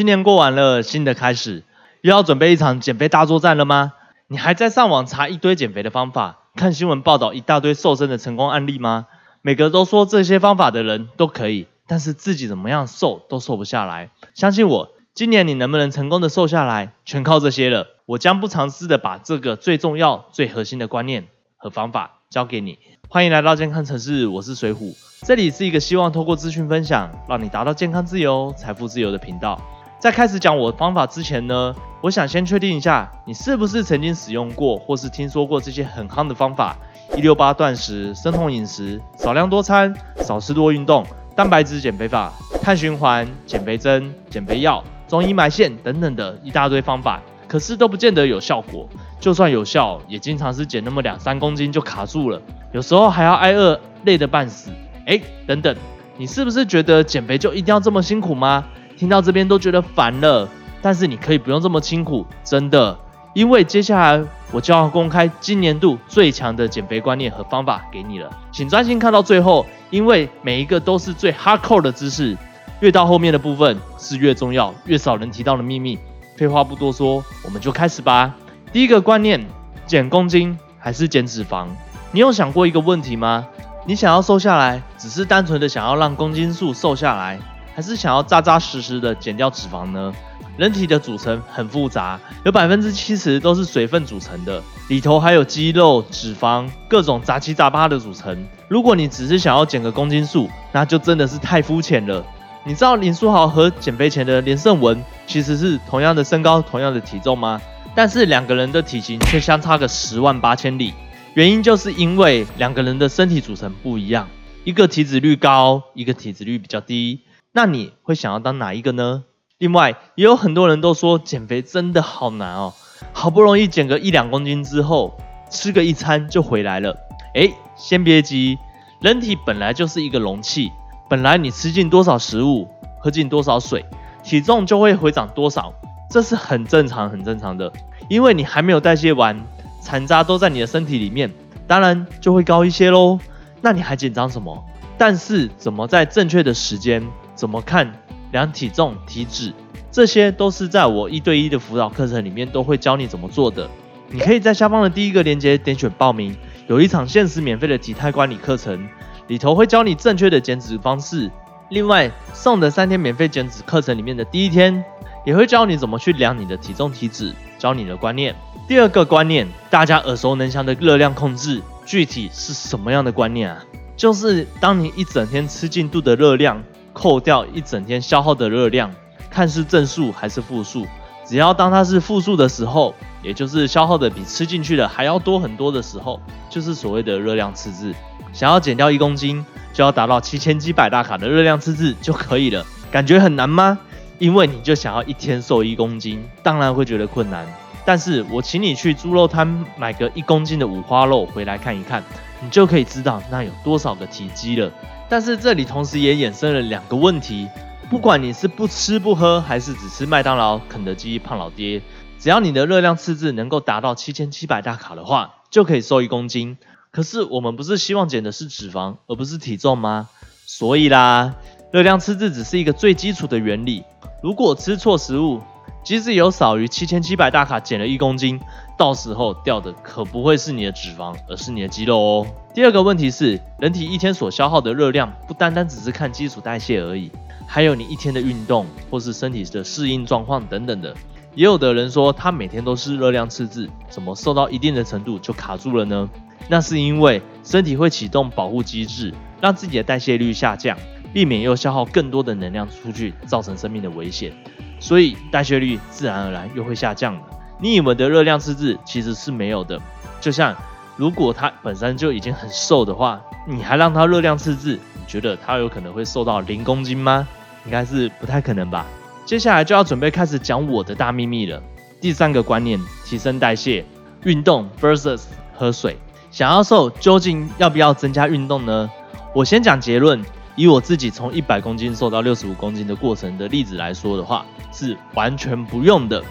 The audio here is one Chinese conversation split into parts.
新年过完了，新的开始，又要准备一场减肥大作战了吗？你还在上网查一堆减肥的方法，看新闻报道一大堆瘦身的成功案例吗？每个都说这些方法的人都可以，但是自己怎么样瘦都瘦不下来。相信我，今年你能不能成功的瘦下来，全靠这些了。我将不尝试的把这个最重要、最核心的观念和方法教给你。欢迎来到健康城市，我是水虎，这里是一个希望透过资讯分享，让你达到健康自由、财富自由的频道。在开始讲我的方法之前呢，我想先确定一下，你是不是曾经使用过或是听说过这些很夯的方法：一六八断食、生酮饮食、少量多餐、少吃多运动、蛋白质减肥法、碳循环、减肥针、减肥药、中医埋线等等的一大堆方法，可是都不见得有效果。就算有效，也经常是减那么两三公斤就卡住了，有时候还要挨饿，累得半死。哎，等等，你是不是觉得减肥就一定要这么辛苦吗？听到这边都觉得烦了，但是你可以不用这么辛苦，真的，因为接下来我就要公开今年度最强的减肥观念和方法给你了，请专心看到最后，因为每一个都是最 hardcore 的知识，越到后面的部分是越重要、越少人提到的秘密。废话不多说，我们就开始吧。第一个观念，减公斤还是减脂肪？你有想过一个问题吗？你想要瘦下来，只是单纯的想要让公斤数瘦下来？还是想要扎扎实实的减掉脂肪呢？人体的组成很复杂，有百分之七十都是水分组成的，里头还有肌肉、脂肪，各种杂七杂八的组成。如果你只是想要减个公斤数，那就真的是太肤浅了。你知道林书豪和减肥前的连胜文其实是同样的身高、同样的体重吗？但是两个人的体型却相差个十万八千里，原因就是因为两个人的身体组成不一样，一个体脂率高，一个体脂率比较低。那你会想要当哪一个呢？另外，也有很多人都说减肥真的好难哦，好不容易减个一两公斤之后，吃个一餐就回来了。哎，先别急，人体本来就是一个容器，本来你吃进多少食物，喝进多少水，体重就会回涨多少，这是很正常、很正常的。因为你还没有代谢完，残渣都在你的身体里面，当然就会高一些喽。那你还紧张什么？但是怎么在正确的时间？怎么看量体重、体脂，这些都是在我一对一的辅导课程里面都会教你怎么做的。你可以在下方的第一个链接点选报名，有一场限时免费的体态管理课程，里头会教你正确的减脂方式。另外送的三天免费减脂课程里面的第一天，也会教你怎么去量你的体重、体脂，教你的观念。第二个观念，大家耳熟能详的热量控制，具体是什么样的观念啊？就是当你一整天吃进肚的热量。扣掉一整天消耗的热量，看是正数还是负数，只要当它是负数的时候，也就是消耗的比吃进去的还要多很多的时候，就是所谓的热量赤字。想要减掉一公斤，就要达到七千七百大卡的热量赤字就可以了。感觉很难吗？因为你就想要一天瘦一公斤，当然会觉得困难。但是我请你去猪肉摊买个一公斤的五花肉回来看一看，你就可以知道那有多少个体积了。但是这里同时也衍生了两个问题，不管你是不吃不喝，还是只吃麦当劳、肯德基、胖老爹，只要你的热量赤字能够达到七千七百大卡的话，就可以瘦一公斤。可是我们不是希望减的是脂肪，而不是体重吗？所以啦，热量赤字只是一个最基础的原理。如果吃错食物，即使有少于七千七百大卡减了一公斤，到时候掉的可不会是你的脂肪，而是你的肌肉哦。第二个问题是，人体一天所消耗的热量不单单只是看基础代谢而已，还有你一天的运动或是身体的适应状况等等的。也有的人说他每天都是热量赤字，怎么瘦到一定的程度就卡住了呢？那是因为身体会启动保护机制，让自己的代谢率下降，避免又消耗更多的能量出去，造成生命的危险。所以代谢率自然而然又会下降了。你以为的热量赤字其实是没有的。就像如果他本身就已经很瘦的话，你还让他热量赤字，你觉得他有可能会瘦到零公斤吗？应该是不太可能吧。接下来就要准备开始讲我的大秘密了。第三个观念：提升代谢，运动 versus 喝水。想要瘦，究竟要不要增加运动呢？我先讲结论。以我自己从一百公斤瘦到六十五公斤的过程的例子来说的话，是完全不用的。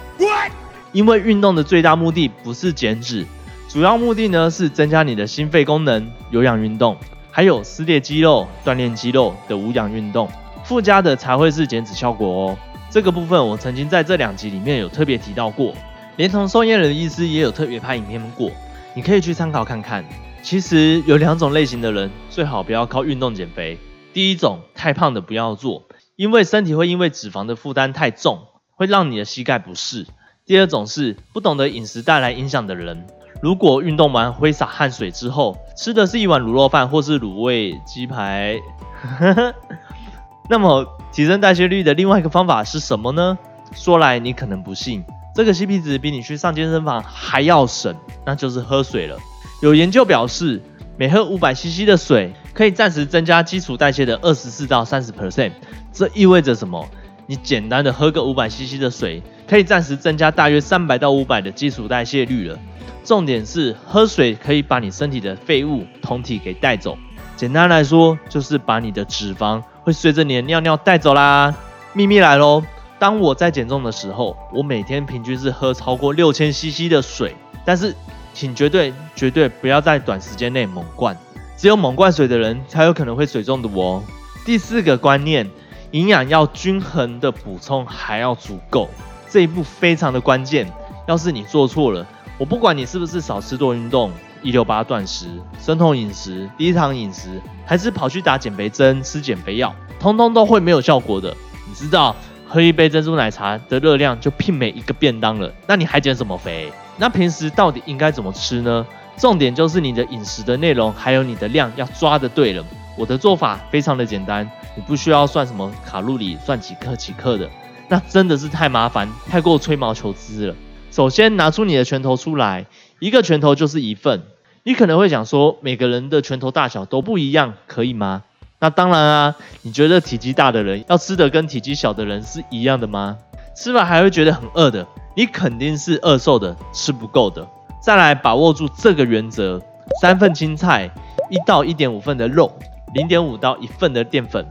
因为运动的最大目的不是减脂，主要目的呢是增加你的心肺功能，有氧运动，还有撕裂肌肉、锻炼肌肉的无氧运动，附加的才会是减脂效果哦。这个部分我曾经在这两集里面有特别提到过，连同受验人的医师也有特别拍影片过，你可以去参考看看。其实有两种类型的人，最好不要靠运动减肥。第一种，太胖的不要做，因为身体会因为脂肪的负担太重，会让你的膝盖不适。第二种是不懂得饮食带来影响的人，如果运动完挥洒汗水之后，吃的是一碗卤肉饭或是卤味鸡排，那么提升代谢率的另外一个方法是什么呢？说来你可能不信，这个 CP 值比你去上健身房还要省，那就是喝水了。有研究表示，每喝五百 CC 的水，可以暂时增加基础代谢的二十四到三十 percent。这意味着什么？你简单的喝个五百 CC 的水，可以暂时增加大约三百到五百的基础代谢率了。重点是喝水可以把你身体的废物酮体给带走。简单来说，就是把你的脂肪会随着你的尿尿带走啦。秘密来喽！当我在减重的时候，我每天平均是喝超过六千 CC 的水。但是，请绝对绝对不要在短时间内猛灌，只有猛灌水的人才有可能会水中毒哦。第四个观念。营养要均衡的补充，还要足够，这一步非常的关键。要是你做错了，我不管你是不是少吃多运动、一六八断食、生酮饮食、低糖饮食，还是跑去打减肥针、吃减肥药，通通都会没有效果的。你知道，喝一杯珍珠奶茶的热量就媲美一个便当了，那你还减什么肥？那平时到底应该怎么吃呢？重点就是你的饮食的内容，还有你的量要抓的对了。我的做法非常的简单。你不需要算什么卡路里，算几克几克的，那真的是太麻烦，太过吹毛求疵了。首先拿出你的拳头出来，一个拳头就是一份。你可能会想说，每个人的拳头大小都不一样，可以吗？那当然啊，你觉得体积大的人要吃的跟体积小的人是一样的吗？吃完还会觉得很饿的，你肯定是饿瘦的，吃不够的。再来把握住这个原则：三份青菜，一到一点五份的肉，零点五到一份的淀粉。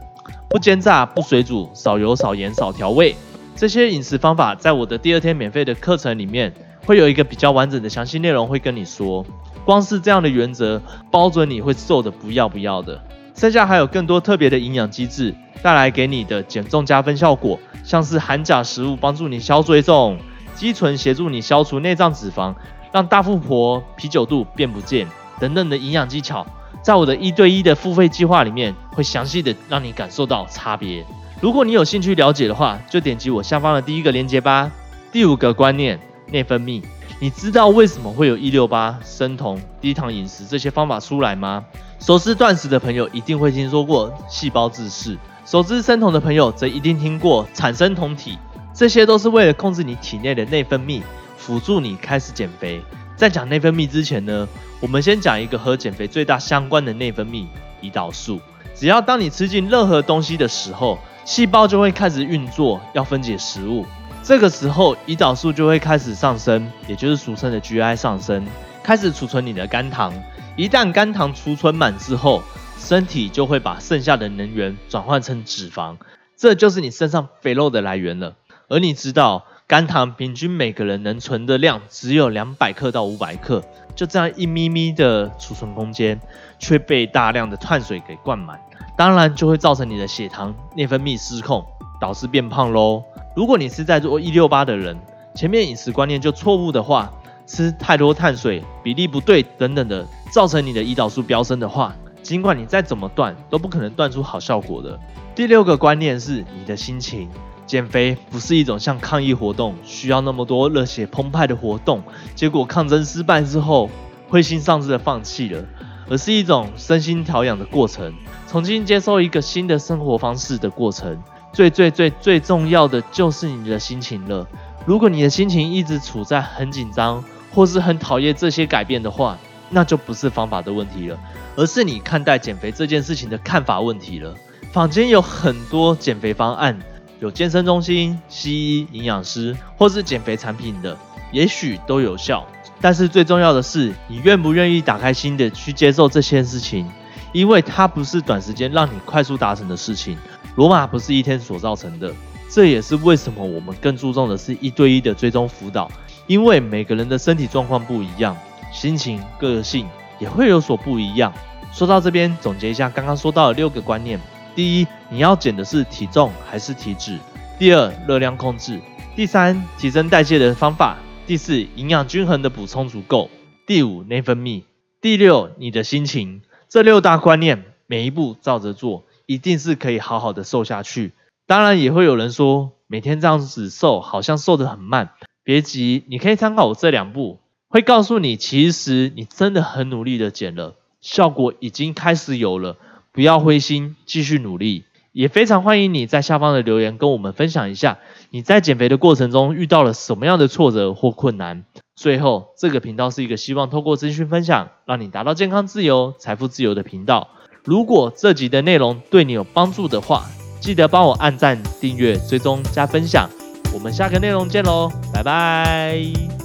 不煎炸，不水煮，少油、少盐、少调味，这些饮食方法在我的第二天免费的课程里面会有一个比较完整的详细内容会跟你说。光是这样的原则，包准你会瘦的不要不要的。剩下还有更多特别的营养机制带来给你的减重加分效果，像是含钾食物帮助你消水肿，肌醇协助你消除内脏脂肪，让大富婆啤酒肚变不见等等的营养技巧。在我的一对一的付费计划里面，会详细的让你感受到差别。如果你有兴趣了解的话，就点击我下方的第一个链接吧。第五个观念，内分泌。你知道为什么会有一六八、生酮、低糖饮食这些方法出来吗？熟知断食的朋友一定会听说过细胞自噬，熟知生酮的朋友则一定听过产生酮体。这些都是为了控制你体内的内分泌，辅助你开始减肥。在讲内分泌之前呢？我们先讲一个和减肥最大相关的内分泌——胰岛素。只要当你吃进任何东西的时候，细胞就会开始运作，要分解食物。这个时候，胰岛素就会开始上升，也就是俗称的 GI 上升，开始储存你的肝糖。一旦肝糖储存满之后，身体就会把剩下的能源转换成脂肪，这就是你身上肥肉的来源了。而你知道，肝糖平均每个人能存的量只有两百克到五百克。就这样一咪咪的储存空间，却被大量的碳水给灌满，当然就会造成你的血糖内分泌失控，导致变胖喽。如果你是在做一六八的人，前面饮食观念就错误的话，吃太多碳水比例不对等等的，造成你的胰岛素飙升的话，尽管你再怎么断，都不可能断出好效果的。第六个观念是你的心情。减肥不是一种像抗议活动需要那么多热血澎湃的活动，结果抗争失败之后灰心丧志的放弃了，而是一种身心调养的过程，重新接受一个新的生活方式的过程。最最最最重要的就是你的心情了。如果你的心情一直处在很紧张或是很讨厌这些改变的话，那就不是方法的问题了，而是你看待减肥这件事情的看法问题了。坊间有很多减肥方案。有健身中心、西医、营养师，或是减肥产品的，也许都有效。但是最重要的是，你愿不愿意打开心的去接受这些事情？因为它不是短时间让你快速达成的事情。罗马不是一天所造成的。这也是为什么我们更注重的是一对一的追踪辅导。因为每个人的身体状况不一样，心情、个性也会有所不一样。说到这边，总结一下刚刚说到的六个观念。第一，你要减的是体重还是体脂？第二，热量控制；第三，提升代谢的方法；第四，营养均衡的补充足够；第五，内分泌；第六，你的心情。这六大观念，每一步照着做，一定是可以好好的瘦下去。当然，也会有人说，每天这样子瘦，好像瘦得很慢。别急，你可以参考我这两步，会告诉你，其实你真的很努力的减了，效果已经开始有了。不要灰心，继续努力。也非常欢迎你在下方的留言跟我们分享一下，你在减肥的过程中遇到了什么样的挫折或困难。最后，这个频道是一个希望透过资讯分享，让你达到健康自由、财富自由的频道。如果这集的内容对你有帮助的话，记得帮我按赞、订阅、追踪、加分享。我们下个内容见喽，拜拜。